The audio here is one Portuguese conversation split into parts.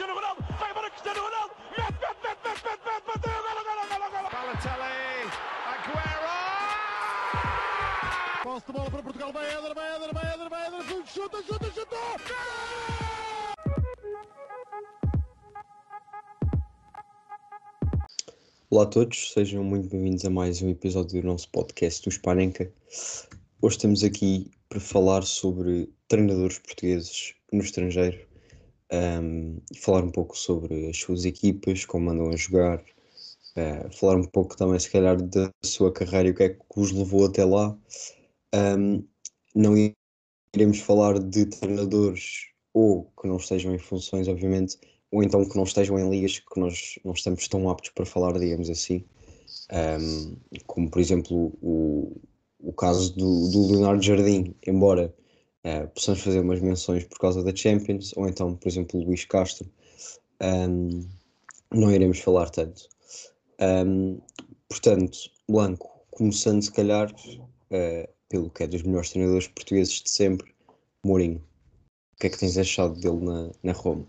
Cristiano Ronaldo, vai embora Cristiano Ronaldo, mete, mete, mete, mete, mete, mete, bateu, golo, golo, golo, golo. Balotelli, Aguero! Posse de bola para Portugal, vai Éder, vai Éder, vai Éder, vai Éder, chuta, chuta, chuta! Olá a todos, sejam muito bem-vindos a mais um episódio do nosso podcast do Spanenka. Hoje estamos aqui para falar sobre treinadores portugueses no estrangeiro um, falar um pouco sobre as suas equipas, como andam a jogar, uh, falar um pouco também, se calhar, da sua carreira e o que é que os levou até lá. Um, não iremos falar de treinadores ou que não estejam em funções, obviamente, ou então que não estejam em ligas que nós não estamos tão aptos para falar, digamos assim, um, como por exemplo o, o caso do, do Leonardo Jardim, embora uh, possamos fazer umas menções por causa da Champions, ou então, por exemplo, Luís Castro, um, não iremos falar tanto. Um, portanto, Blanco, começando se calhar uh, pelo que é dos melhores treinadores portugueses de sempre, Mourinho. O que é que tens achado dele na, na Roma?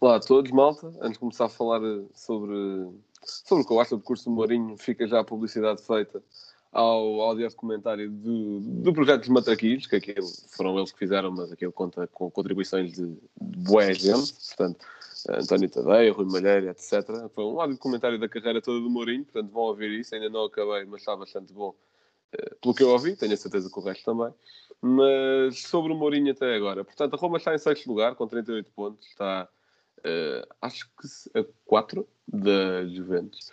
Olá a todos, malta. Antes de começar a falar sobre, sobre o que eu acho do curso do Mourinho, fica já a publicidade feita ao áudio documentário do, do projeto dos Matraquilhos, que aquilo foram eles que fizeram, mas aquilo conta com contribuições de, de boa gente, portanto, António Tadeia, Rui Malheiro, etc. Foi um áudio documentário da carreira toda do Mourinho, portanto vão ouvir isso, ainda não acabei, mas está bastante bom eh, pelo que eu ouvi, tenho a certeza que o resto também. Mas sobre o Mourinho até agora, portanto, a Roma está em sexto lugar, com 38 pontos, está uh, acho que a 4 da Juventus.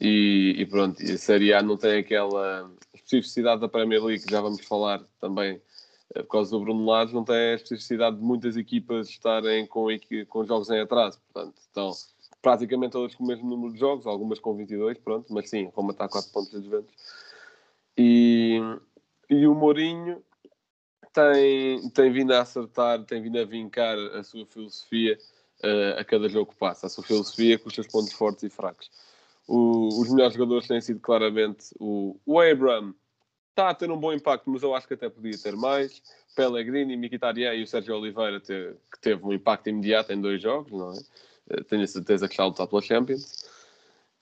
E, e, pronto, e a Série A não tem aquela especificidade da Premier League, que já vamos falar também uh, por causa do Bruno Lage, não tem a especificidade de muitas equipas estarem com, com jogos em atraso. Portanto, estão praticamente todas com o mesmo número de jogos, algumas com 22, pronto, mas sim, Roma está a 4 pontos da Juventus. E, e o Mourinho tem, tem vindo a acertar, tem vindo a vincar a sua filosofia uh, a cada jogo que passa. A sua filosofia com os seus pontos fortes e fracos. O, os melhores jogadores têm sido claramente o, o Abraham. Está a ter um bom impacto, mas eu acho que até podia ter mais. Pellegrini, Mkhitaryan e o Sérgio Oliveira, que teve um impacto imediato em dois jogos, não é? Uh, tenho a certeza que está a lutar pela Champions.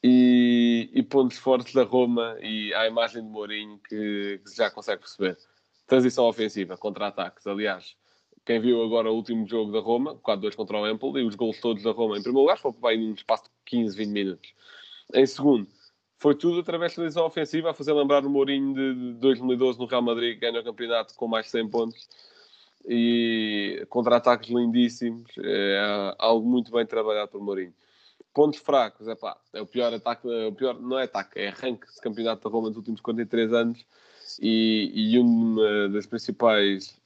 E, e, pontos fortes da Roma e a imagem de Mourinho que, que já consegue perceber. Transição ofensiva, contra-ataques. Aliás, quem viu agora o último jogo da Roma, 4-2 contra o Empoli, e os gols todos da Roma, em primeiro lugar, foi para em um espaço de 15, 20 minutos. Em segundo, foi tudo através da transição ofensiva, a fazer lembrar o Mourinho de 2012 no Real Madrid, que ganha o campeonato com mais de 100 pontos. E contra-ataques lindíssimos, é algo muito bem trabalhado por Mourinho. Pontos fracos, é pá, é o pior ataque, é o pior, não é ataque, é arranque de campeonato da Roma nos últimos 43 anos e, e uma das principais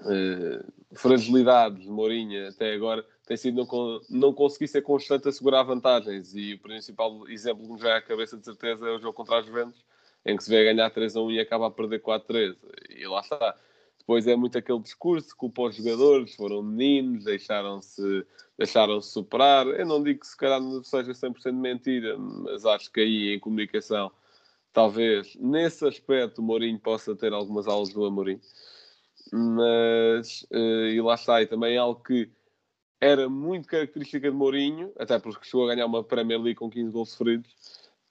uh, fragilidades de Mourinho até agora tem sido não, não conseguir ser constante a segurar vantagens. E o principal exemplo que nos vem à cabeça de certeza é o jogo contra as Juventus, em que se vê a ganhar 3 a 1 e acaba a perder 4 a 3. E lá está. Depois é muito aquele discurso, culpa os jogadores, foram meninos, deixaram-se deixaram -se superar. Eu não digo que se calhar não seja 100% mentira, mas acho que aí em comunicação, talvez nesse aspecto o Mourinho possa ter algumas aulas do Amorim mas uh, e lá está, e também é algo que era muito característica de Mourinho, até porque chegou a ganhar uma Premier League com 15 gols sofridos,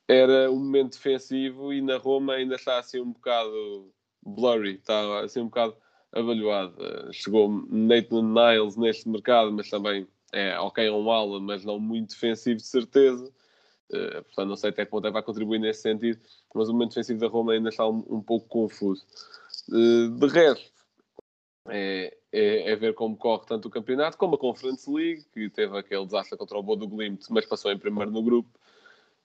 era um momento defensivo e na Roma ainda está assim um bocado blurry, está assim um bocado avalhoado. Uh, chegou Nathan Niles neste mercado, mas também é ok, é um ala, mas não muito defensivo de certeza. Uh, portanto, não sei até que ponto é vai contribuir nesse sentido, mas o momento defensivo da Roma ainda está um, um pouco confuso. Uh, de resto, é, é, é, ver como corre tanto o campeonato como a Conference League, que teve aquele desastre contra o Bodo Glimt, mas passou em primeiro no grupo.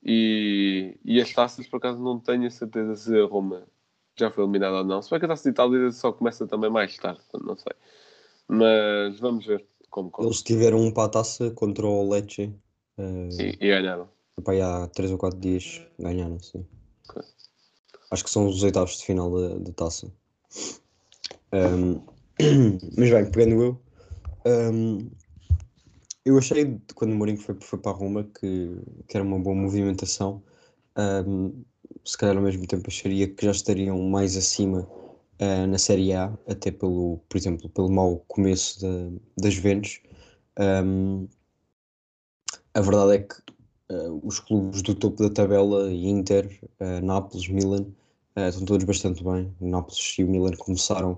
E, e as taças, por acaso, não tenho a certeza se a Roma já foi eliminada ou não. Se bem que a taça de Itália só começa também mais tarde, não sei. Mas vamos ver como corre. Eles tiveram um para a taça contra o Lecce. Uh, e, e ganharam. Pai, há 3 ou 4 dias ganharam, sim. Okay. Acho que são os oitavos de final da, taça. Um, Mas bem, pegando eu, um, eu achei quando o Mourinho foi, foi para a Roma que, que era uma boa movimentação. Um, se calhar ao mesmo tempo acharia que já estariam mais acima uh, na Série A, até pelo, por exemplo, pelo mau começo da, das Juventus. Um, a verdade é que uh, os clubes do topo da tabela, Inter, uh, Nápoles, Milan, estão todos bastante bem. O Nápoles e o Milan começaram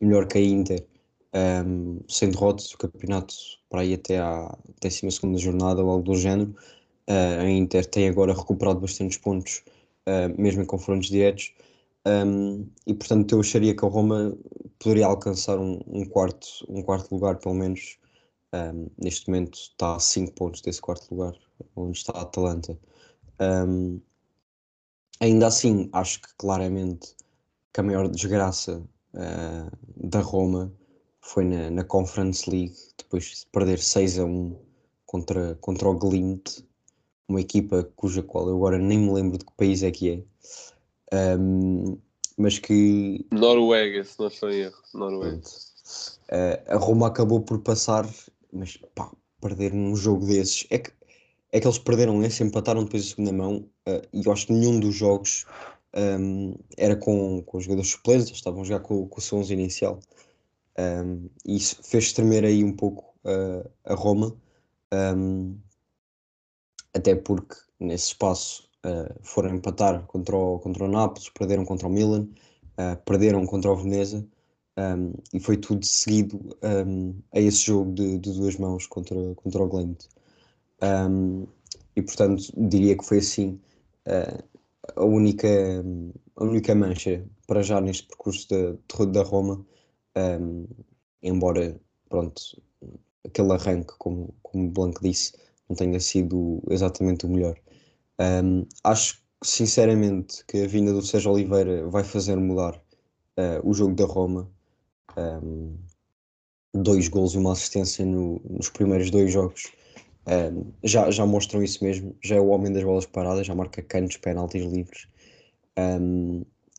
melhor que a Inter, um, sem derrotas, o campeonato para aí até à 12 jornada ou algo do género. a Inter tem agora recuperado bastantes pontos, mesmo em confrontos diretos. Um, e portanto eu acharia que a Roma poderia alcançar um, um quarto, um quarto lugar pelo menos um, neste momento está a 5 pontos desse quarto lugar onde está a Atalanta ainda assim acho que claramente que a maior desgraça uh, da Roma foi na, na, Conference League depois de perder 6 a 1 contra, contra o Glint uma equipa cuja qual eu agora nem me lembro de que país é que é um, mas que. Noruega, se não estou em erro. Noruega. Uh, a Roma acabou por passar, mas pá, perder num jogo desses. É que, é que eles perderam esse, empataram depois a segunda mão, uh, e eu acho que nenhum dos jogos um, era com, com os jogadores suplentes, eles estavam a jogar com, com o seu 11 inicial. Um, e isso fez tremer aí um pouco uh, a Roma, um, até porque nesse espaço uh, foram empatar contra o, contra o Nápoles, perderam contra o Milan, uh, perderam contra o Veneza um, e foi tudo seguido um, a esse jogo de, de, duas mãos contra, contra o Glente. Um, e portanto diria que foi assim uh, a, única, a única mancha para já neste percurso da, da Roma, embora pronto, aquele arranque, como, como Blanco disse, não tenha sido exatamente o melhor. Um, acho sinceramente que a vinda do Sérgio Oliveira vai fazer mudar uh, o jogo da Roma. Um, dois gols e uma assistência no, nos primeiros dois jogos um, já, já mostram isso mesmo. Já é o homem das bolas paradas, já marca cantos, penaltis livres.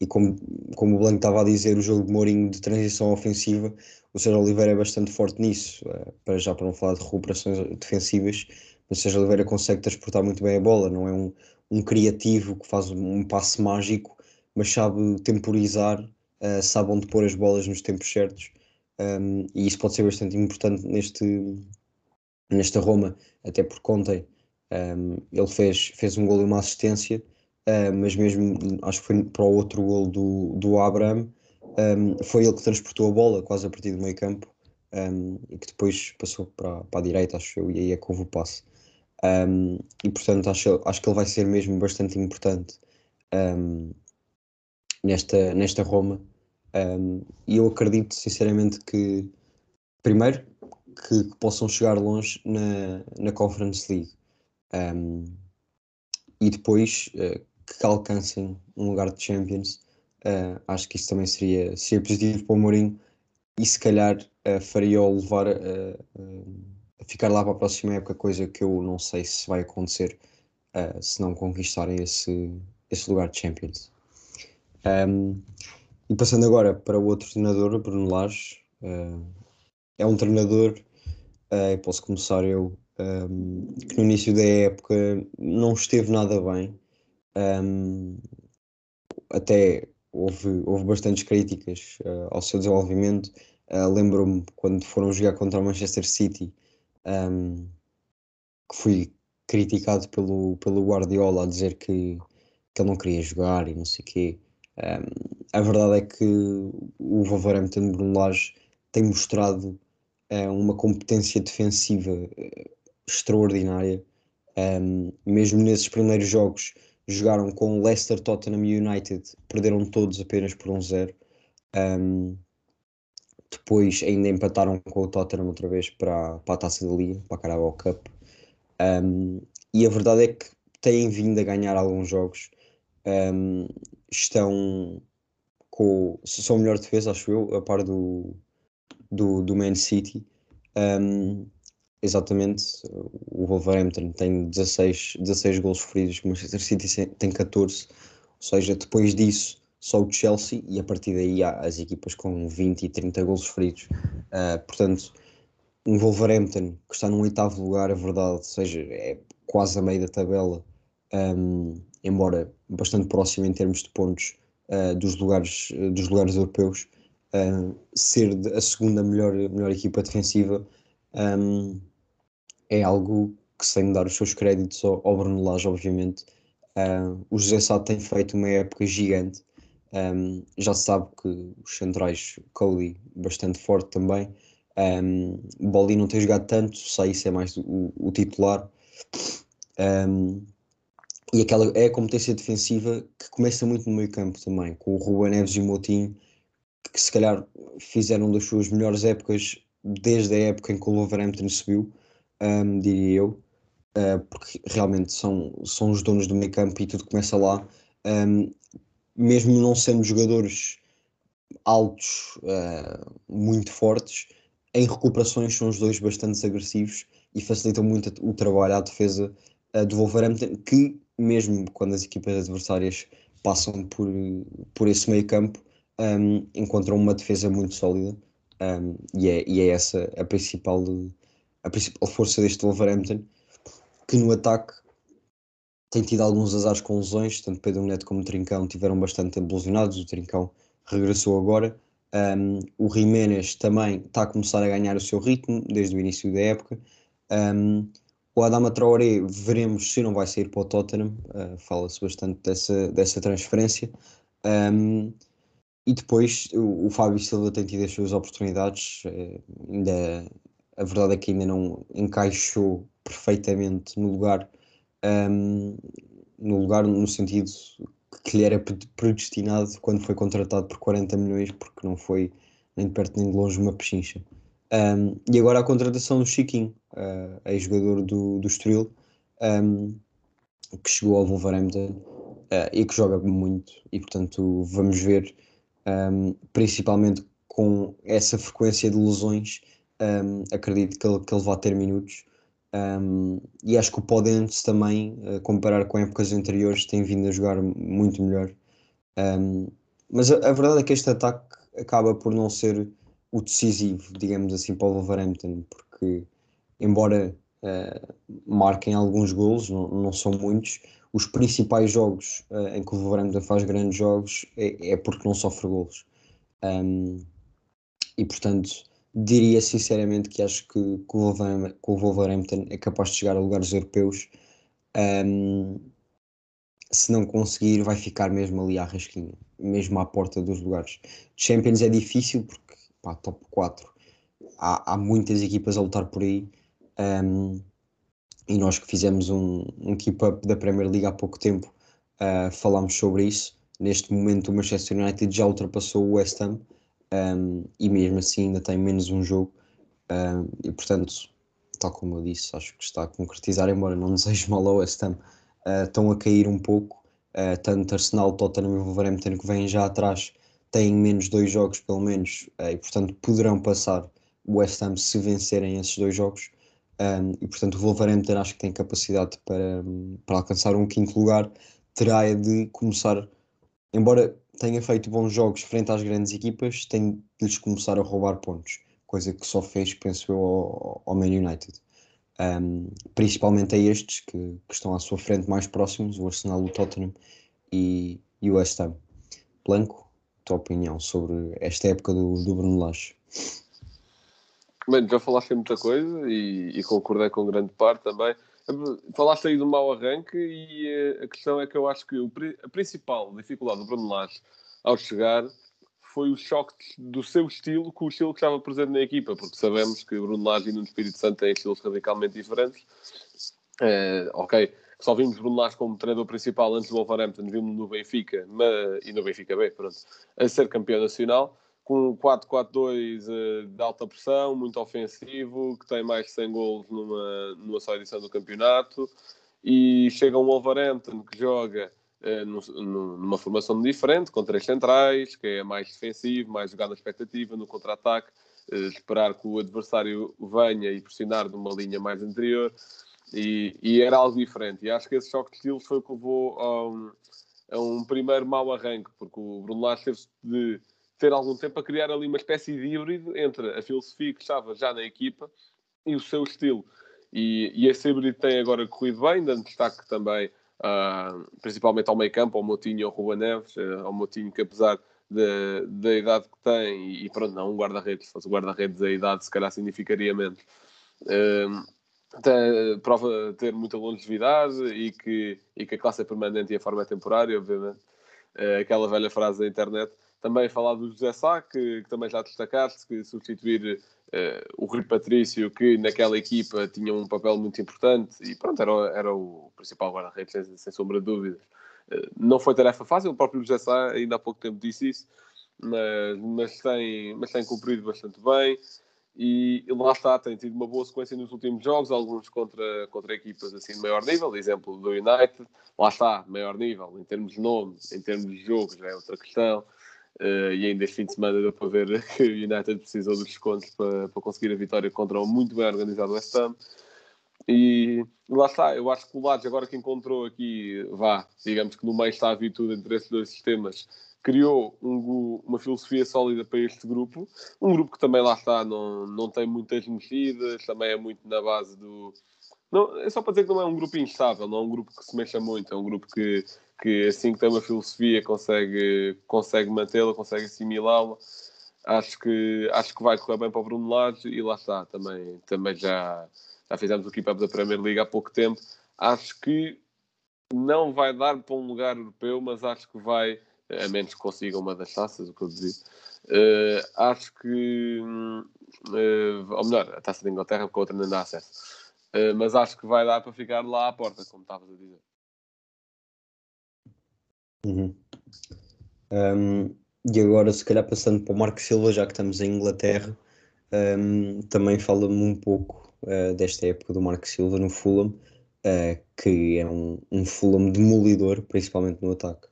e como, como o Blanco estava a dizer, o jogo de Mourinho de transição ofensiva, o Sérgio Oliveira é bastante forte nisso. Uh, para já para não falar de recuperações defensivas, o Sérgio Oliveira consegue transportar muito bem a bola, não é um, um criativo que faz um, passe mágico, mas sabe temporizar, uh, sabe onde pôr as bolas nos tempos certos, um, e isso pode ser bastante importante neste, nesta Roma, até porque ontem um, ele fez, fez um gol e uma assistência, uh, mas mesmo acho que foi para o outro gol do, do Abraham, um, foi ele que transportou a bola quase a partir do meio campo um, e que depois passou para, para a direita, acho eu, e aí é que houve o passe. E portanto acho, acho que ele vai ser mesmo bastante importante nesta, nesta Roma. E eu acredito sinceramente que, primeiro, que, que possam chegar longe na, na Conference League e depois uh, que alcancem um lugar de Champions. Uh, acho que isso também seria, seria positivo para o Mourinho e se calhar uh, faria-o levar ficar lá para a próxima época, coisa que eu não sei se vai acontecer se não conquistarem esse, esse lugar de Champions. Um, e passando agora para o outro treinador, Bruno Lage, uh, é um treinador, uh, posso começar eu, um, que no início da época não esteve nada bem, um, até houve, houve bastantes críticas uh, ao seu desenvolvimento. Uh, Lembro-me quando foram jogar contra o Manchester City, um, que fui criticado pelo, pelo Guardiola a dizer que, que ele não queria jogar e não sei o quê. Um, a verdade é que o Wolverhampton Bruno Lage tem mostrado uh, uma competência defensiva uh, extraordinária. Um, mesmo nesses primeiros jogos, jogaram com Leicester, Tottenham e United, perderam todos apenas por um zero. Um, depois ainda empataram com o Tottenham outra vez para, para a Taça da Liga, para a Carabao Cup. E a verdade é que têm vindo a ganhar alguns jogos. Estão com. São melhor defesa, acho eu, a par do, do, do Man City. Um, exatamente, o Wolverhampton tem 16, 16 gols sofridos, o Manchester City tem 14. Ou seja, depois disso só o Chelsea e a partir daí há as equipas com 20 e 30 golos feridos. Uh, portanto, um Wolverhampton que está num oitavo lugar, a verdade, seja, é quase a meio da tabela, um, embora bastante próximo em termos de pontos uh, dos, lugares, dos lugares europeus, uh, ser a segunda melhor, melhor equipa defensiva um, é algo que sem dar os seus créditos ao, ao Bruno Lage, obviamente. Uh, o José Sá tem feito uma época gigante. Um, já se sabe que os centrais, Cody, bastante forte também. Um, Boli não tem jogado tanto, isso é mais o, o titular. Um, e aquela é a competência defensiva que começa muito no meio campo também, com o Ruben Neves e o Moutinho, que se calhar fizeram das suas melhores épocas desde a época em que o Wolverhampton subiu, um, diria eu, uh, porque realmente são, são os donos do meio campo e tudo começa lá. Um, mesmo não sendo jogadores altos, uh, muito fortes, em recuperações são os dois bastante agressivos e facilitam muito o trabalho à defesa uh, do Wolverhampton, que mesmo quando as equipas adversárias passam por, por esse meio campo, um, encontram uma defesa muito sólida um, e, é, e é essa a principal, a principal força deste Wolverhampton, que no ataque tem tido alguns azares com lesões, tanto Pedro Neto como Trincão tiveram bastante evolucionados, o Trincão regressou agora, um, o Jiménez também está a começar a ganhar o seu ritmo desde o início da época. Um, o Adama Traoré veremos se não vai sair para o Tottenham, uh, fala-se bastante dessa, dessa transferência. Um, e depois o, o, Fábio Silva tem tido as suas oportunidades, uh, ainda, a verdade é que ainda não encaixou perfeitamente no lugar, um, no lugar no sentido que lhe era predestinado quando foi contratado por 40 milhões, porque não foi nem de perto nem de longe uma pechincha. Um, e agora a contratação do Chiquinho, uh, ex-jogador do, do Estoril, um, que chegou ao Wolverhampton uh, e que joga muito, e portanto vamos ver, um, principalmente com essa frequência de lesões, um, acredito que ele, que ele vai ter minutos. Um, e acho que o Podence também, uh, comparar com épocas anteriores, tem vindo a jogar muito melhor. Mas a, a, verdade é que este ataque acaba por não ser o decisivo, digamos assim, para o Wolverhampton, porque embora uh, marquem alguns golos, não, não, são muitos, os principais jogos uh, em que o Wolverhampton faz grandes jogos é, é porque não sofre golos. Um, e portanto diria sinceramente que acho que, que, o, Wolverhampton, que o Wolverhampton é capaz de chegar a lugares europeus. Um, se não conseguir, vai ficar mesmo ali à rasquinha, mesmo à porta dos lugares. Champions é difícil porque, pá, top 4, há, há muitas equipas a lutar por aí. Um, e nós que fizemos um, um keep-up da Premier League há pouco tempo, uh, falámos sobre isso. Neste momento, o Manchester United já ultrapassou o West Ham um, e mesmo assim ainda tem menos um jogo. Um, e portanto, tal como eu disse, acho que está a concretizar, embora não desejo mal ao West Ham, uh, estão a cair um pouco. Uh, tanto Arsenal, Tottenham e Wolverhampton que vêm já atrás têm menos dois jogos pelo menos e portanto poderão passar o West Ham se vencerem esses dois jogos um, e portanto o Wolverhampton acho que tem capacidade para, para alcançar um quinto lugar terá de começar embora tenha feito bons jogos frente às grandes equipas, tem de lhes começar a roubar pontos, coisa que só fez, penso eu, ao, ao Man United. Um, principalmente a estes que, que, estão à sua frente mais próximos, o Arsenal, o Tottenham e, e o West Ham. Blanco, tua opinião sobre esta época do, do Bruno Lage? Bem, já falaste muita coisa e, e concordei com grande parte também. Falaste aí do mau arranque e eh, a questão é que eu acho que a principal dificuldade do Bruno Lage ao chegar foi o choque do seu estilo com o estilo que estava presente na equipa, porque sabemos que Bruno Lage e no Espírito Santo têm estilos radicalmente diferentes. É, ok, só vimos Bruno Lage como treinador principal antes do Wolverhampton, vimos no Benfica mas, e no Benfica B, pronto, a ser campeão nacional com um 4-4-2 uh, de alta pressão, muito ofensivo, que tem mais de 100 golos numa, numa só edição do campeonato, e chega um Wolverhampton que joga uh, numa formação diferente, com três centrais, que é mais defensivo, mais jogado na expectativa, no contra-ataque, uh, esperar que o adversário venha e pressionar de uma linha mais anterior, e, e, era algo diferente. E acho que esse choque de estilos foi o que levou a um, a um primeiro mau arranque, porque o Bruno Lage teve de ter algum tempo a criar ali uma espécie de híbrido entre a filosofia que estava já na equipa e o seu estilo. E, e esse híbrido tem agora corrido bem, dando destaque também, uh, principalmente ao meio campo, ao Motinho e ao Ruba Neves, uh, ao Motinho que apesar da idade que tem, e, e pronto, não um guarda-redes, se fosse guarda-redes a idade se calhar significaria menos. Uh, tem, prova ter muita longevidade e que, e que a classe é permanente e a forma é temporária, obviamente. Uh, aquela velha frase da internet. Também falar do José Sá, que, que também já destacaste, que substituir uh, o Rui Patrício, que naquela equipa tinha um papel muito importante e pronto, era, era o principal guarda-redes, sem, sem, sombra de dúvidas. Uh, não foi tarefa fácil, o próprio José Sá ainda há pouco tempo disse isso, mas, mas, tem, mas tem cumprido bastante bem e lá está, tem tido uma boa sequência nos últimos jogos, alguns contra, contra equipas assim de maior nível, exemplo do United, lá está, maior nível, em termos de nome, em termos de jogo, já é outra questão. Uh, e ainda este fim de semana deu para ver que o United precisou dos descontos para, para conseguir a vitória contra um muito bem organizado West Ham. E lá está, eu acho que o Lages agora que encontrou aqui, vá, digamos que no meio está a virtude entre esses dois sistemas, criou um, uma filosofia sólida para este grupo. Um grupo que também lá está, não, não tem muitas mexidas, também é muito na base do. Não, é só para dizer que não é um grupo instável, não é um grupo que se mexa muito, é um grupo que, que assim que tem uma filosofia consegue, consegue mantê-la, consegue assimilá-la. Acho que, acho que vai correr bem para o Bruno Lage e lá está, também, também já, já fizemos o keep-up da Premier League há pouco tempo. Acho que não vai dar para um lugar europeu, mas acho que vai a menos que consigam uma das taças, o que eu dizia. Uh, acho que, uh, ou melhor, a taça da Inglaterra, porque a outra não dá acesso. Uh, mas acho que vai dar para ficar lá à porta, como estavas a dizer. Uhum. Um, e agora, se calhar, passando para o Marco Silva, já que estamos em Inglaterra, um, também fala-me um pouco desta época do Marco Silva no Fulham, que é um, um Fulham demolidor, principalmente no ataque.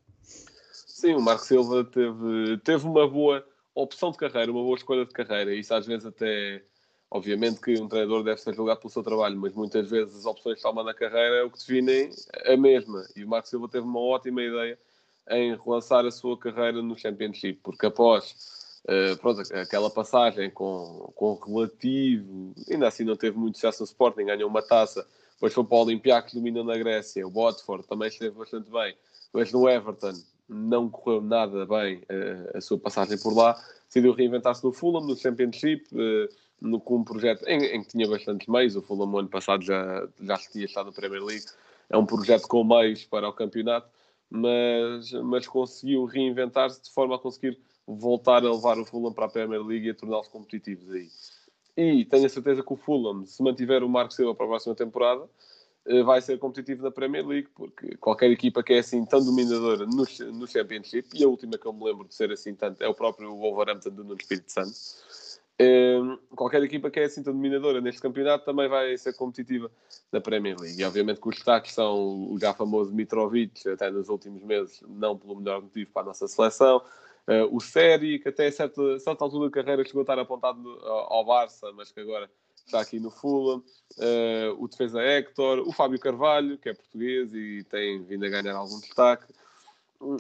Sim, o Marco Silva teve, teve uma boa opção de carreira, uma boa escolha de carreira. Isso às vezes até. Obviamente que um treinador deve ser julgado pelo seu trabalho, mas muitas vezes as opções que toma na carreira é o que definem a mesma. E o Marco Silva teve uma ótima ideia em relançar a sua carreira no Championship, porque após uh, pronto, aquela passagem com, com relativo, ainda assim não teve muito sucesso no Sporting, ganhou uma taça, depois foi para o Olympiacos, dominou na Grécia, o Watford também esteve bastante bem, mas no Everton não correu nada bem uh, a sua passagem por lá, decidiu reinventar-se no Fulham, no Championship, uh, no, com um projeto em, em, que tinha bastantes meios. O Fulham, no ano passado, já, já tinha estado na Premier League. É um projeto com meios para o campeonato, mas, mas conseguiu reinventar-se de forma a conseguir voltar a levar o Fulham para a Premier League e a torná-los competitivos aí. E tenho a certeza que o Fulham, se mantiver o Marco Silva para a próxima temporada, eh, vai ser competitivo na Premier League, porque qualquer equipa que é assim tão dominadora no, no Championship, e a última que eu me lembro de ser assim tanto é o próprio Wolverhampton do Nuno Espírito Santo, qualquer equipa que é assim tão dominadora neste campeonato também vai ser competitiva na Premier League. E obviamente que os destaques são o já famoso Mitrovic, até nos últimos meses, não pelo melhor motivo para a nossa seleção, uh, o Seri, que até a certa, certa altura da carreira chegou a estar apontado ao Barça, mas que agora está aqui no Fulham, uh, o defesa Hector, o Fábio Carvalho, que é português e tem vindo a ganhar algum destaque.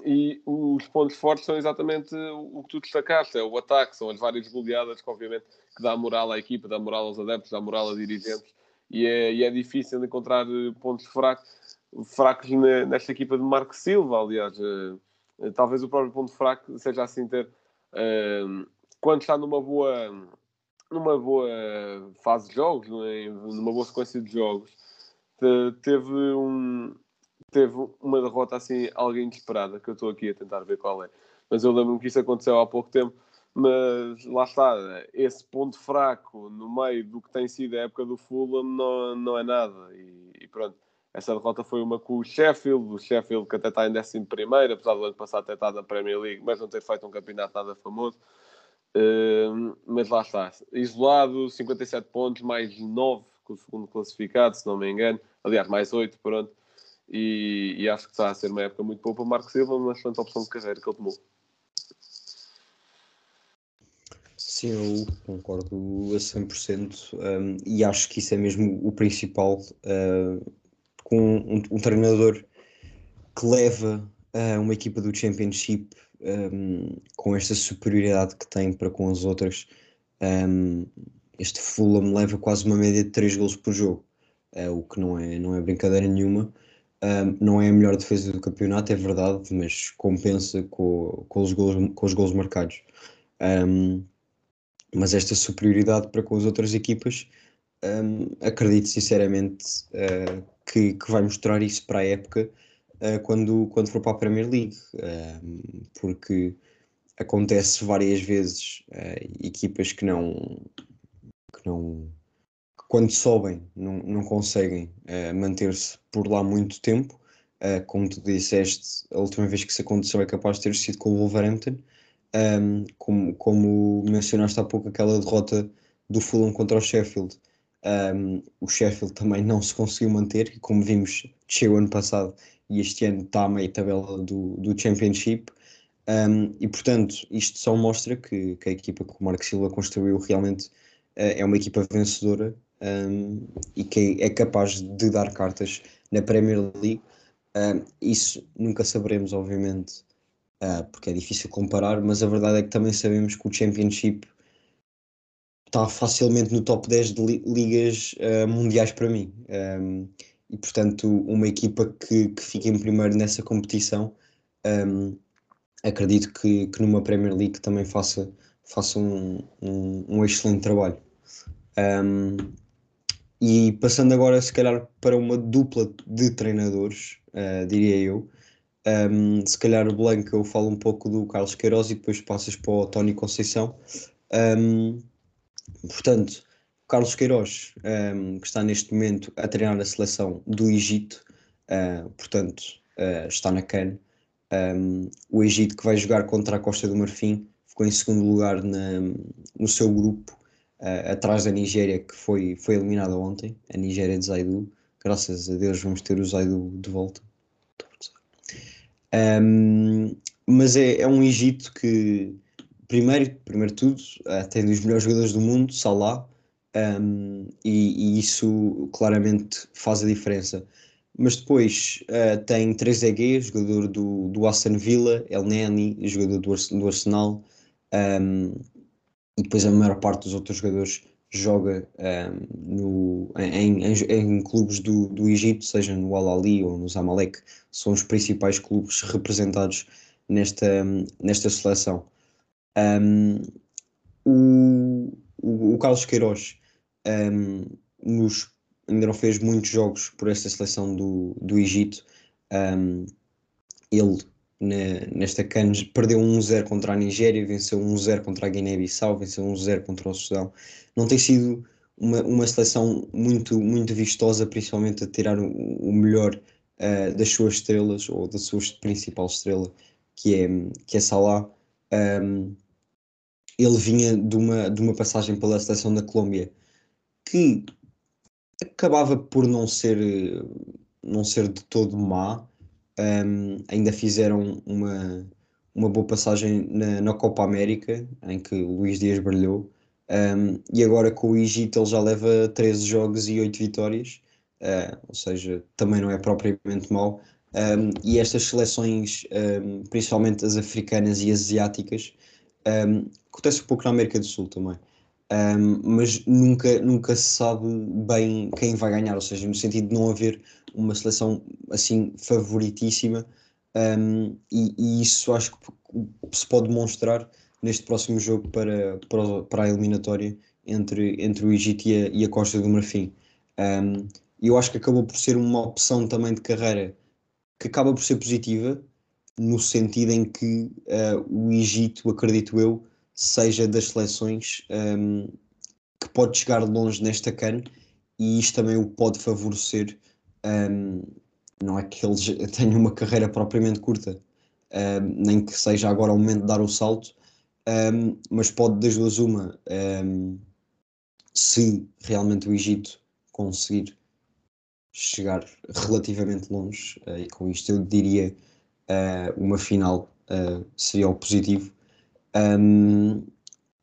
E os pontos fortes são exatamente o que tu destacaste, é o ataque, são as várias goleadas que obviamente que dá moral à equipa, dá moral aos adeptos, dá moral a dirigentes e é, e é difícil encontrar eh, pontos fracos, fracos nesta equipa de Marco Silva, aliás, uh, talvez o próprio ponto fraco seja assim ter quando está numa boa numa boa fase de jogos, é? numa boa sequência de jogos, teve, um, teve uma derrota assim, alguém inesperada, que eu estou aqui a tentar ver qual é. Mas eu lembro-me que isso aconteceu há pouco tempo, mas lá está, esse ponto fraco no meio do que tem sido a época do Fulham não, não é nada. E, e pronto, essa derrota foi uma com o Sheffield, o Sheffield que até está em 11 primeiro, apesar do ano passado ter estado na Premier League, mas não ter feito um campeonato nada famoso. Uh, mas lá está, isolado, 57 pontos, mais 9 com o segundo classificado, se não me engano. Aliás, mais 8, pronto. E, e, acho que está a ser uma época muito boa para o Marco Silva, uma excelente opção de carreira que ele tomou. Sim, eu concordo a 100% um, e acho que isso é mesmo o principal. Uh, com um, um, treinador que leva uh, uma equipa do Championship um, com esta superioridade que tem para com as outras, este Fulham leva quase uma média de 3 gols por jogo, uh, o que não é, não é brincadeira nenhuma. Um, não é a melhor defesa do campeonato, é verdade, mas compensa com, com, os, gols, com os marcados. mas esta superioridade para com as outras equipas um, acredito sinceramente uh, que, que, vai mostrar isso para a época uh, quando, quando for para a Premier League, uh, porque acontece várias vezes equipas que não, que não quando sobem não, não conseguem manter-se por lá muito tempo. como tu disseste, a última vez que isso aconteceu é capaz de ter sido com o Wolverhampton. Um, como, como mencionaste há pouco, aquela derrota do Fulham contra o Sheffield um, o Sheffield também não se conseguiu manter, como vimos, desceu ano passado e este ano está a meia tabela do, do Championship. Um, e portanto, isto só mostra que, que, a equipa que o Marco Silva construiu realmente uh, é uma equipa vencedora um, e que é capaz de dar cartas na Premier League. Uh, isso nunca saberemos, obviamente, uh, porque é difícil comparar, mas a verdade é que também sabemos que o Championship está facilmente no top 10 de ligas uh, mundiais para mim. Um, e portanto, uma equipa que, que fique em primeiro nessa competição, um, acredito que, que numa Premier League também faça, faça um, um, um excelente trabalho. Um, e passando agora, se calhar, para uma dupla de treinadores, uh, diria eu. Um, se calhar, Blanca, eu falo um pouco do Carlos Queiroz e depois passas para o Tony Conceição. Um, Portanto, Carlos Queiroz, um, ehm, que está neste momento a treinar a seleção do Egito, uh, portanto, uh, está na CAN. Ehm, o Egito que vai jogar contra a Costa do Marfim ficou em segundo lugar na, no seu grupo, uh, atrás da Nigéria, que foi, foi eliminada ontem, a Nigéria de Zaidu. Graças a Deus vamos ter o Zaidu de volta. Um, mas é, é um Egito que primeiro, primeiro tudo, uh, tem dos melhores jogadores do mundo, Salah, um, e, e, isso claramente faz a diferença. Mas depois uh, tem Trezeguet, jogador do, do Aston Villa, El Neni, jogador do, do Arsenal, um, e depois a maior parte dos outros jogadores joga um, no, em, em, em, clubes do, do Egito, seja no Al Ali ou no Zamalek, são os principais clubes representados nesta, nesta seleção. Um, o, o, o, Carlos Queiroz um, nos, ainda não fez muitos jogos por esta seleção do, do Egito. Ele, na, nesta CAN, perdeu 1-0 contra a Nigéria, venceu 1-0 contra a Guiné-Bissau, venceu 1-0 contra o Sudão. Não tem sido uma, uma seleção muito, muito vistosa, principalmente a tirar o, o melhor uh, das suas estrelas, ou da sua principal estrela, que é, que é Salah. Um, ele vinha de uma, de uma passagem pela seleção da Colômbia que acabava por não ser, não ser de todo má. Um, ainda fizeram uma, uma boa passagem na, na Copa América, em que o Luís Dias brilhou. Um, e agora com o Egito ele já leva 13 jogos e 8 vitórias, uh, ou seja, também não é propriamente mau. Um, e estas seleções, principalmente as africanas e as asiáticas, um, acontece um pouco na América do Sul também. Um, mas nunca, nunca se sabe bem quem vai ganhar, ou seja, no sentido de não haver uma seleção assim favoritíssima, um, e, e, isso acho que se pode demonstrar neste próximo jogo para, para, para a eliminatória entre, entre o Egito e a, e a Costa do Marfim. Um, eu acho que acabou por ser uma opção também de carreira que acaba por ser positiva, no sentido em que uh, o Egito, acredito eu, seja das seleções um, que pode chegar longe nesta CAN e isto também o pode favorecer. Um, não é que eles tenham uma carreira propriamente curta, um, nem que seja agora o momento de dar o salto, mas pode das duas uma, se realmente o Egito conseguir chegar relativamente longe, uh, e com isto eu diria uh, uma final uh, seria o positivo, um,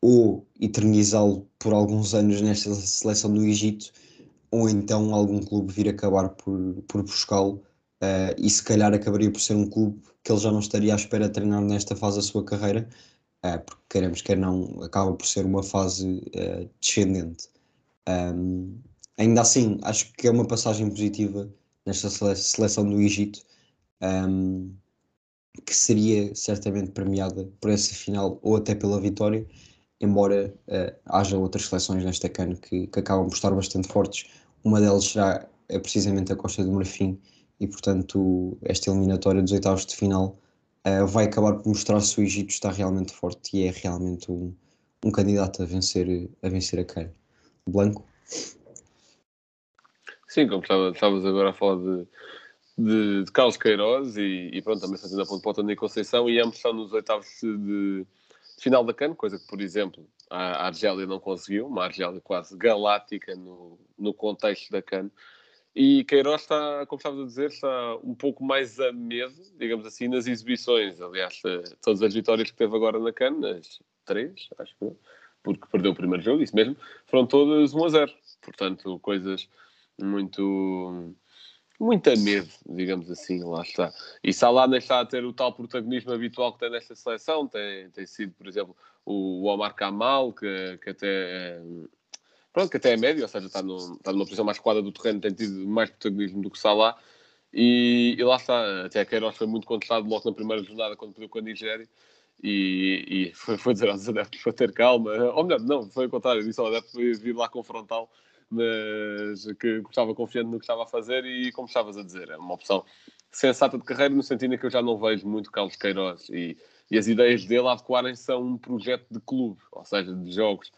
ou eternizá-lo por alguns anos nesta seleção do Egito, ou então algum clube vir acabar por, por buscá-lo, uh, e se calhar acabaria por ser um clube que ele já não estaria à espera de treinar nesta fase da sua carreira, porque queremos quer não, acaba por ser uma fase descendente. Um, ainda assim, acho que é uma passagem positiva nesta seleção do Egito. Um, que seria certamente premiada por essa final ou até pela vitória. embora uh, haja outras seleções nesta CAN que, que, acabam por estar bastante fortes. Uma delas será é precisamente a Costa do Marfim e, portanto, esta eliminatória dos oitavos de final uh, vai acabar por mostrar se o Egito está realmente forte e é realmente um, um candidato a vencer, a vencer a CAN. Blanco? Sim, como estavas agora a falar de, de, de Carlos Queiroz e, e, pronto, também fazendo a ponto para o Tony Conceição e ambos estão nos oitavos de, de final da CAN, coisa que, por exemplo, a Argélia não conseguiu, uma Argélia quase galáctica no, no contexto da CAN. E Queiroz está, como estavas a dizer, está um pouco mais a medo, digamos assim, nas exibições. Aliás, eh, todas as vitórias que teve agora na CAN, as três, acho que porque perdeu o primeiro jogo, isso mesmo, foram todas 1 a 0. Portanto, coisas muito muito a medo, digamos assim, lá está. E Salah nem está a ter o tal protagonismo habitual que tem nesta seleção, tem, tem sido, por exemplo, o Omar Kamal, que, que até pronto, que até é médio, ou seja, está, no, está numa posição mais quadra do terreno, tem tido mais protagonismo do que Salah, e, e lá está, até Queiroz foi muito contestado logo na primeira jornada quando perdeu com a Nigéria, e, e foi, foi dizer aos adeptos para ter calma, ou melhor, não, foi o contrário, disse ao adepto vir lá confrontá-lo, mas que estava confiante no que estava a fazer e, como estavas a dizer, é uma opção sensata de carreira no sentido em que eu já não vejo muito Carlos Queiroz e, e as ideias dele a adequarem são um projeto de clube, ou seja, de jogos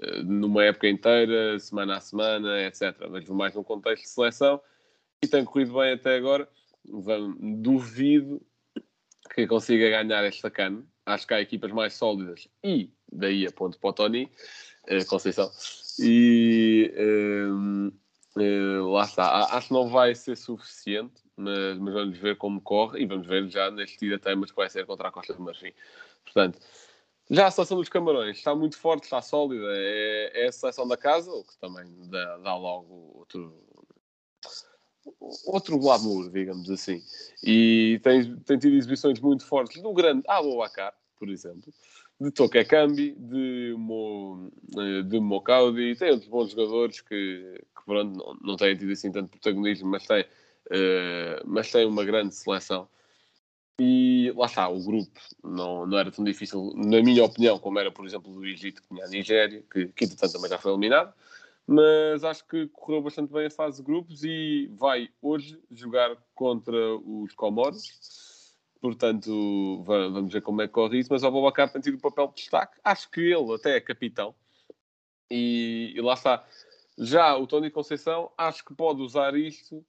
eh, numa época inteira, semana a semana, etc. Vejo mais num contexto de seleção e tem corrido bem até agora. Duvido que consiga ganhar esta cana. Acho que há equipas mais sólidas e daí a ponto para o Tony eh, Conceição e uh, uh, lá está. Acho que não vai ser suficiente, mas, mas, vamos ver como corre e vamos ver já neste tira temas que vai ser contra a Costa do Marfim. Portanto, já a seleção dos Camarões está muito forte, está sólida, é, é a seleção da casa, o que também dá, dá logo outro, outro glamour, digamos assim. E tem, tem tido exibições muito fortes do grande Aboubacar, por exemplo, de Tokekambi, de Mo, eh, de Mocaudi, tem outros bons jogadores que, que pronto, não, não têm tido assim tanto protagonismo, mas têm, uh, mas têm uma grande seleção. E lá está, o grupo não, não era tão difícil, na minha opinião, como era, por exemplo, do Egito, que tinha a Nigéria, que, que entretanto também já foi eliminado. Mas acho que correu bastante bem a fase de grupos e vai hoje jogar contra os Comoros Portanto, vamos ver como é que corre isso. Mas o Abubacar tem tido um papel de destaque. Acho que ele até é capitão. E, e lá está. Já o Tony Conceição, acho que pode usar isto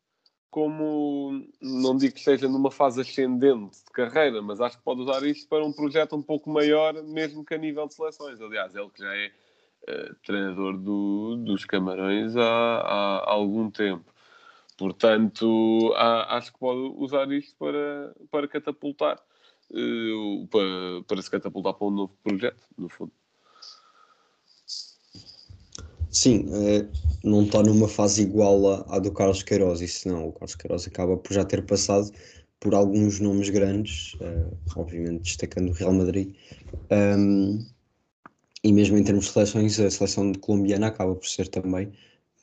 como, não digo que esteja numa fase ascendente de carreira, mas acho que pode usar isto para um projeto um pouco maior, mesmo que a nível de seleções. Aliás, ele que já é uh, treinador do, dos Camarões há, há algum tempo. Portanto, há, acho que pode usar isto para, para catapultar, uh, para, para se catapultar para um novo projeto, no fundo. Sim, é, não está numa fase igual à, à, do Carlos Queiroz, isso não. O Carlos Queiroz acaba por já ter passado por alguns nomes grandes, uh, obviamente destacando o Real Madrid, um, e mesmo em termos de seleções, a seleção colombiana acaba por ser também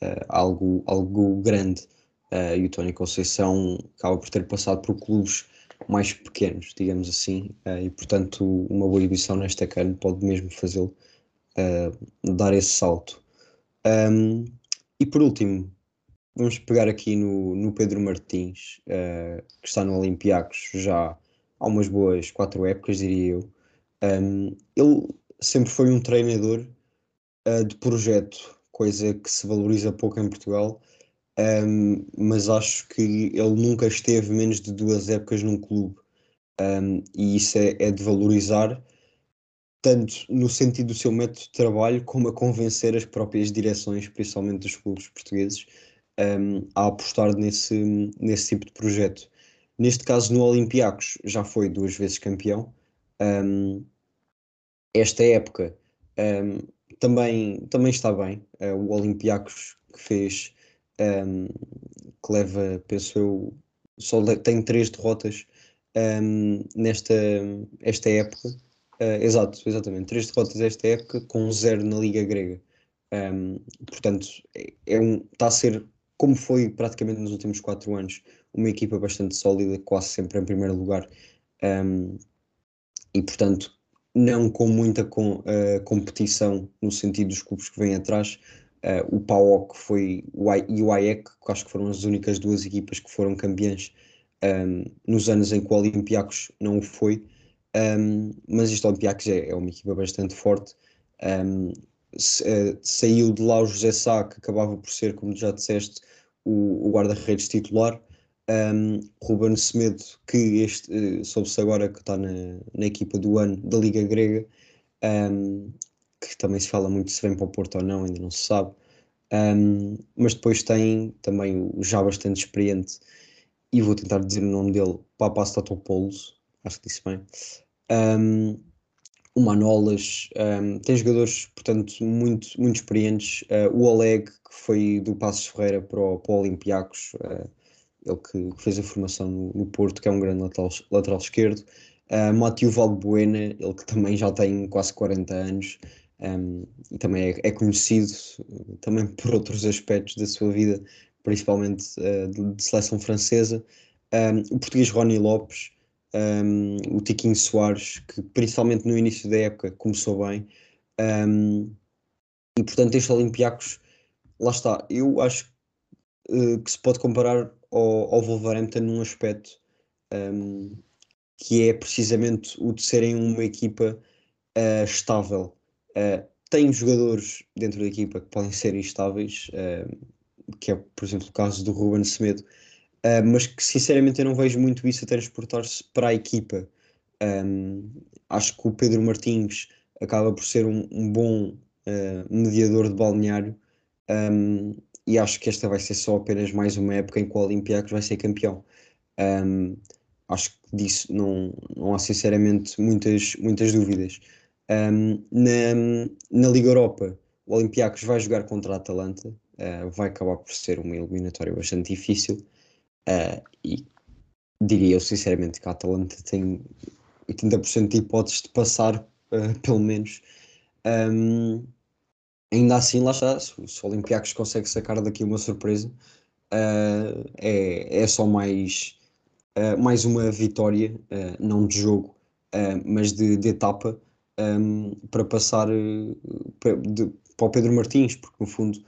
uh, algo, algo grande uh, e o Tony Conceição acaba por ter passado por clubes mais pequenos, digamos assim, uh, e portanto uma boa edição nesta CAN pode mesmo fazê-lo uh, dar esse salto. Um, e por último, vamos pegar aqui no, no Pedro Martins, que está no Olympiacos já há umas boas quatro épocas, diria eu. Um, ele sempre foi um treinador de projeto, coisa que se valoriza pouco em Portugal um, mas acho que ele nunca esteve menos de duas épocas num clube. Um, e isso é, é, de valorizar, tanto no sentido do seu método de trabalho, como a convencer as próprias direções, principalmente dos clubes portugueses, um, a apostar nesse, nesse tipo de projeto. Neste caso, no Olympiacos, já foi duas vezes campeão. esta época também, também está bem. Uh, o Olympiacos que fez um, que leva, penso eu, só tem três derrotas um, nesta esta época. Uh, exato, exatamente, três derrotas esta época com zero na Liga Grega. Um, portanto, é, é um, está a ser, como foi praticamente nos últimos quatro anos, uma equipa bastante sólida, quase sempre em primeiro lugar. Um, e portanto, não com muita com, uh, competição no sentido dos clubes que vêm atrás. Uh, o PAOK foi, o I, e o AEC, que acho que foram as únicas duas equipas que foram campeãs um, nos anos em que o Olympiacos não o foi. Um, mas este Olympiacos é, é, uma equipa bastante forte. Um, se, uh, saiu de lá o José Sá, que acabava por ser, como já disseste, o, o guarda-redes titular. Um, Ruben Semedo, que este uh, soube-se agora que está na, na equipa do ano da Liga Grega, um, que também se fala muito se vem para o Porto ou não, ainda não se sabe. Um, mas depois tem também o já bastante experiente, e vou tentar dizer o nome dele, Papastatopoulos, acho que disse bem. Um, o Manolas, um, tem jogadores, portanto, muito, muito experientes. Uh, o Oleg, que foi do Passos Ferreira para o, para o Olympiacos, uh, ele que, que, fez a formação no, no, Porto, que é um grande lateral, lateral esquerdo. Uh, Matheus Valbuena, ele que também já tem quase 40 anos um, também é, é, conhecido também por outros aspectos da sua vida, principalmente uh, de, de, seleção francesa. Um, o português Rony Lopes, um, o Tiquinho Soares, que principalmente no início da época começou bem. e portanto, este Olympiacos, lá está, eu acho uh, que se pode comparar ao, ao Wolverhampton num aspecto que é precisamente o de serem uma equipa uh, estável. Uh, tem jogadores dentro da equipa que podem ser instáveis, uh, que é, por exemplo, o caso do Ruben Semedo, mas que sinceramente eu não vejo muito isso a transportar-se para a equipa. Um, acho que o Pedro Martins acaba por ser um, um bom mediador de balneário. Um, e acho que esta vai ser só apenas mais uma época em que o Olympiacos vai ser campeão. Acho que disso não, não há sinceramente muitas, muitas dúvidas. Um, na, na Liga Europa, o Olympiacos vai jogar contra a Atalanta, uh, vai acabar por ser uma eliminatória bastante difícil. Uh, e diria eu sinceramente que a Atalanta tem 80% de hipóteses de passar, uh, pelo menos. Um, ainda assim, lá está, se, se o Olympiacos consegue sacar daqui uma surpresa, uh, é, é só mais, uh, mais uma vitória, uh, não de jogo, mas de, de etapa, um, para passar para, de, para o Pedro Martins, porque no fundo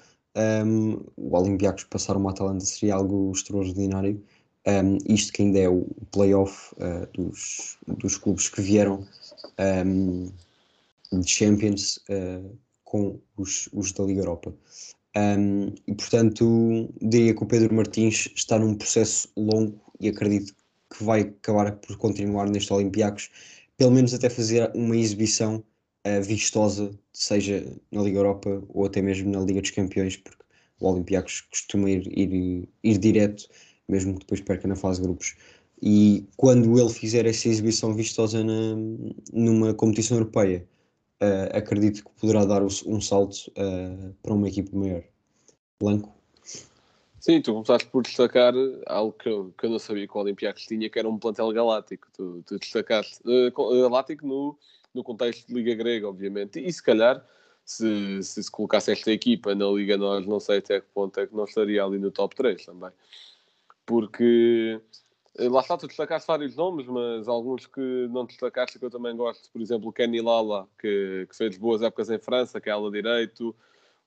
um, o Olympiacos passar uma Atalanta seria algo extraordinário. Um, isto que ainda é o playoff dos, dos clubes que vieram de Champions com os, os da Liga Europa. Um, e portanto, diria que o Pedro Martins está num processo longo e acredito que vai acabar por continuar neste Olympiacos, pelo menos até fazer uma exibição uh, vistosa, seja na Liga Europa ou até mesmo na Liga dos Campeões, porque o Olympiacos costuma ir, ir, ir direto, mesmo que depois perca na fase de grupos. E quando ele fizer essa exibição vistosa na, numa competição europeia, uh, acredito que poderá dar um salto uh, para uma equipe maior. Blanco? Sim, tu começaste por destacar algo que eu, que eu não sabia que o Olympiacos tinha, que era um plantel galáctico. Tu, tu destacaste uh, galáctico no, no contexto de Liga Grega, obviamente. E se calhar, se, se se colocasse esta equipa na Liga Nós, não sei até que ponto é que não estaria ali no top 3 também. Porque eh, lá está, tu destacaste vários nomes, mas alguns que não destacaste que eu também gosto, por exemplo, Kenny Lala, que, que fez boas épocas em França, que é ala direito,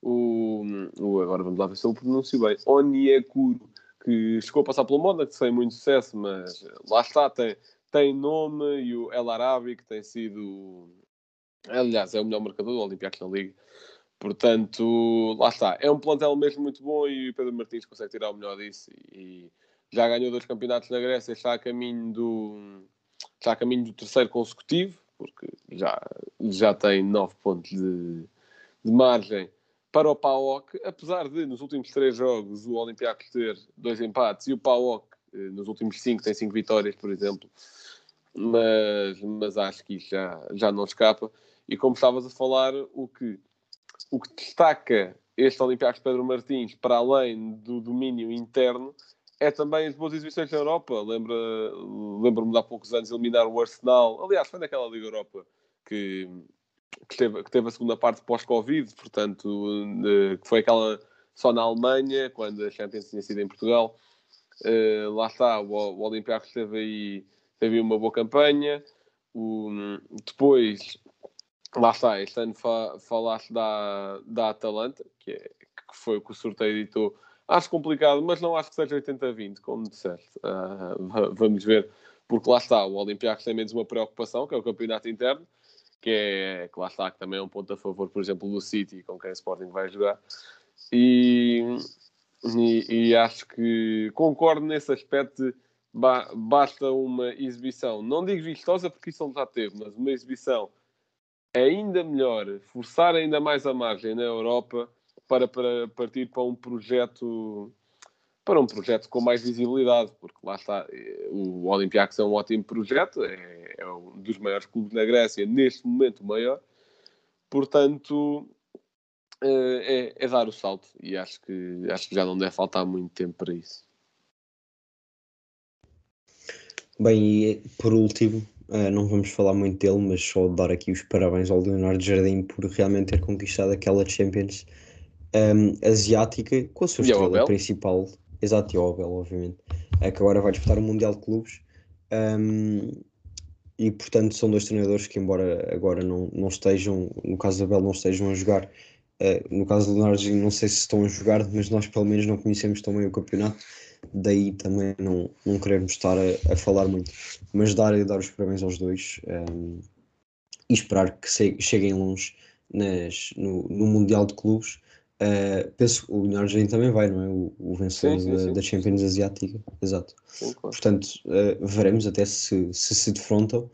o, o, agora vamos lá ver se eu pronuncio bem, Onyekuru, que chegou a passar pelo Mónaco, sem muito sucesso, mas lá está, tem, tem nome, e o El Arabi, que tem sido, aliás, é o melhor marcador do Olympiacos na Liga. Portanto, lá está. É um plantel mesmo muito bom e o Pedro Martins consegue tirar o melhor disso. E, já ganhou dois campeonatos na Grécia, está a caminho do, está a caminho do terceiro consecutivo, porque já, já tem nove pontos de, de margem para o PAOK, apesar de nos últimos três jogos o Olympiacos ter dois empates e o PAOK eh, nos últimos cinco tem cinco vitórias, por exemplo, mas, mas acho que isso já, já não escapa. E como estavas a falar, o que, o que destaca este Olympiacos Pedro Martins, para além do domínio interno, é também as boas exibições na Europa. Lembra, lembro-me de há poucos anos eliminar o Arsenal. Aliás, foi naquela Liga Europa que, que, teve, que teve a segunda parte pós-Covid, portanto, que foi aquela só na Alemanha, quando a Champions tinha sido em Portugal. Uh, lá está, o, o Olympiacos teve aí, teve uma boa campanha. O, depois lá está, este ano fa falaste da, da Atalanta, que, é, que foi o que o sorteio editou. Acho complicado, mas não acho que seja 80-20, como disseste. Uh, vamos ver, porque lá está, o Olympiacos tem menos uma preocupação, que é o campeonato interno, que é, que lá está, que também é um ponto a favor, por exemplo, do City, com quem o Sporting vai jogar. E, e, e acho que concordo nesse aspecto ba basta uma exibição, não digo vistosa porque isso ele já teve, mas uma exibição ainda melhor, forçar ainda mais a margem na Europa para, para partir para um projeto para um projeto com mais visibilidade, porque lá está, o Olympiacos é um ótimo projeto, é, é um dos maiores clubes na Grécia, neste momento o maior, portanto é, é, dar o salto e acho que, acho que já não deve faltar muito tempo para isso. Bem, e por último, não vamos falar muito dele, mas só dar aqui os parabéns ao Leonardo Jardim por realmente ter conquistado aquela Champions um, asiática com a sua estrela principal, exato, e o Abel, obviamente, é que agora vai disputar o Mundial de Clubes. Um, e portanto são dois treinadores que, embora agora não, não estejam, no caso do Abel, não estejam a jogar, uh, no caso do Leonardo, não sei se estão a jogar, mas nós pelo menos não conhecemos tão bem o campeonato daí também não, não querermos estar a, a falar muito, mas dar, dar os parabéns aos dois um, e esperar que se, cheguem longe nas, no, no Mundial de Clubes. Uh, penso que o Jardim também vai, não é? O, o vencedor sim, sim, sim. Da, Champions Asiática, exato. Claro. Portanto, uh, veremos até se se, se defrontam.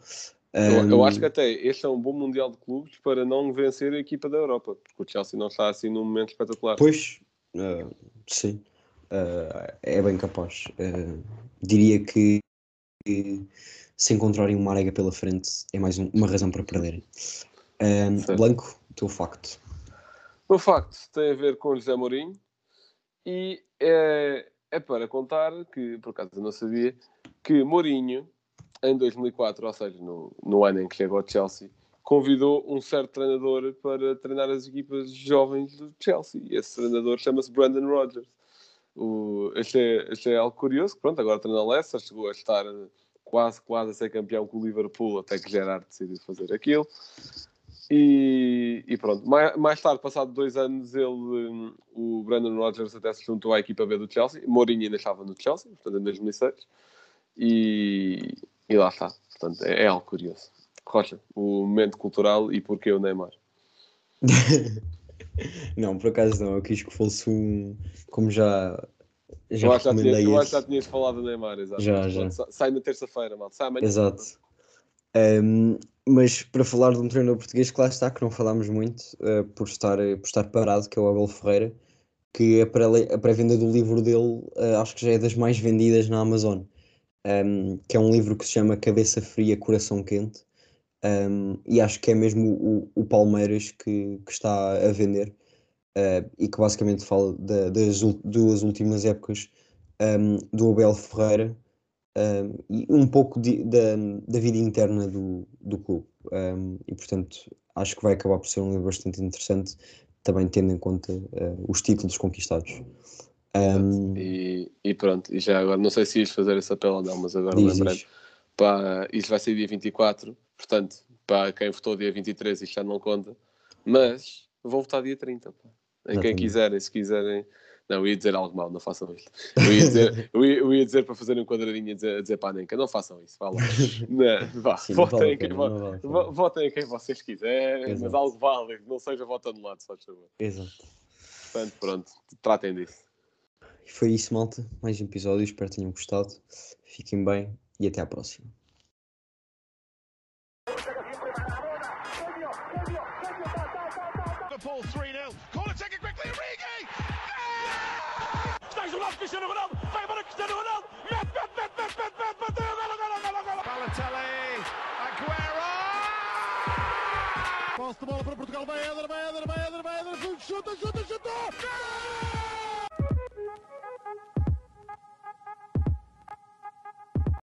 Um, eu, eu, acho que até este é um bom Mundial de Clubes para não vencer a equipa da Europa, porque o Chelsea não está assim num momento espetacular. Pois, uh, sim é bem capaz. Diria que, que, se encontrarem uma arega pela frente é mais um, uma razão para perderem. Blanco, teu facto. O facto tem a ver com José Mourinho e é, é para contar que, por acaso não sabia, que Mourinho, em 2004, ou seja, no, no ano em que chegou ao Chelsea, convidou um certo treinador para treinar as equipas jovens do Chelsea. Esse treinador chama-se Brandon Rodgers. O, achei, achei algo curioso, pronto, agora treina Leicester, chegou a estar quase, quase a ser campeão com o Liverpool, até que Gerard decidiu fazer aquilo. E, e pronto, mais, mais, tarde, passado dois anos, ele, o Brandon Rodgers até se juntou à equipa B do Chelsea. Mourinho ainda estava no Chelsea, portanto, em 2006. E, e lá está. Portanto, é, é algo curioso. Rocha, o momento cultural e porquê o Neymar? Não, por acaso não. Eu quis que fosse um. Como já. Já eu acho que já, já tinhas falado do Neymar, exato. Já, já. Sai na terça-feira, mal. Sai amanhã. Exato. Um, mas para falar de um treinador português que lá está, que não falámos muito, uh, por, estar, por estar parado, que é o Abel Ferreira, que a pré-venda do livro dele uh, acho que já é das mais vendidas na Amazon. Um, que é um livro que se chama Cabeça Fria, Coração Quente. Um, e acho que é mesmo o, o Palmeiras que, que, está a vender uh, e que basicamente fala da, das duas últimas épocas um, do Abel Ferreira um, e um pouco de, da, da vida interna do, do clube. e portanto acho que vai acabar por ser um livro bastante interessante, também tendo em conta uh, os títulos conquistados. E, e, pronto, e já agora, não sei se ias fazer esse apelo ou não, mas agora lembrei. Pá, isso vai ser dia 24 Portanto, para quem votou dia 23, isto já não conta. Mas vou votar dia 30. Pá. Em quem quiserem, se quiserem. Não, eu ia dizer algo mal, não façam isto. Eu ia dizer, eu ia, eu ia dizer para fazerem um quadradinho a dizer, a dizer para a Nenca, não façam isso, vá lá. Não, vá, Sim, votem, quem, vale, vale. votem em quem vocês quiserem, Exato. mas algo válido, não seja votando lado, só favor. Exato. Portanto, pronto, tratem disso. Foi isso, malta. Mais um episódio, espero que tenham gostado. Fiquem bem e até à próxima. Balotelli. Aguero. Posse de bola para Portugal. Vai Eder, vai Eder, vai Eder, vai Eder. Chuta, chuta, chuta. Gol!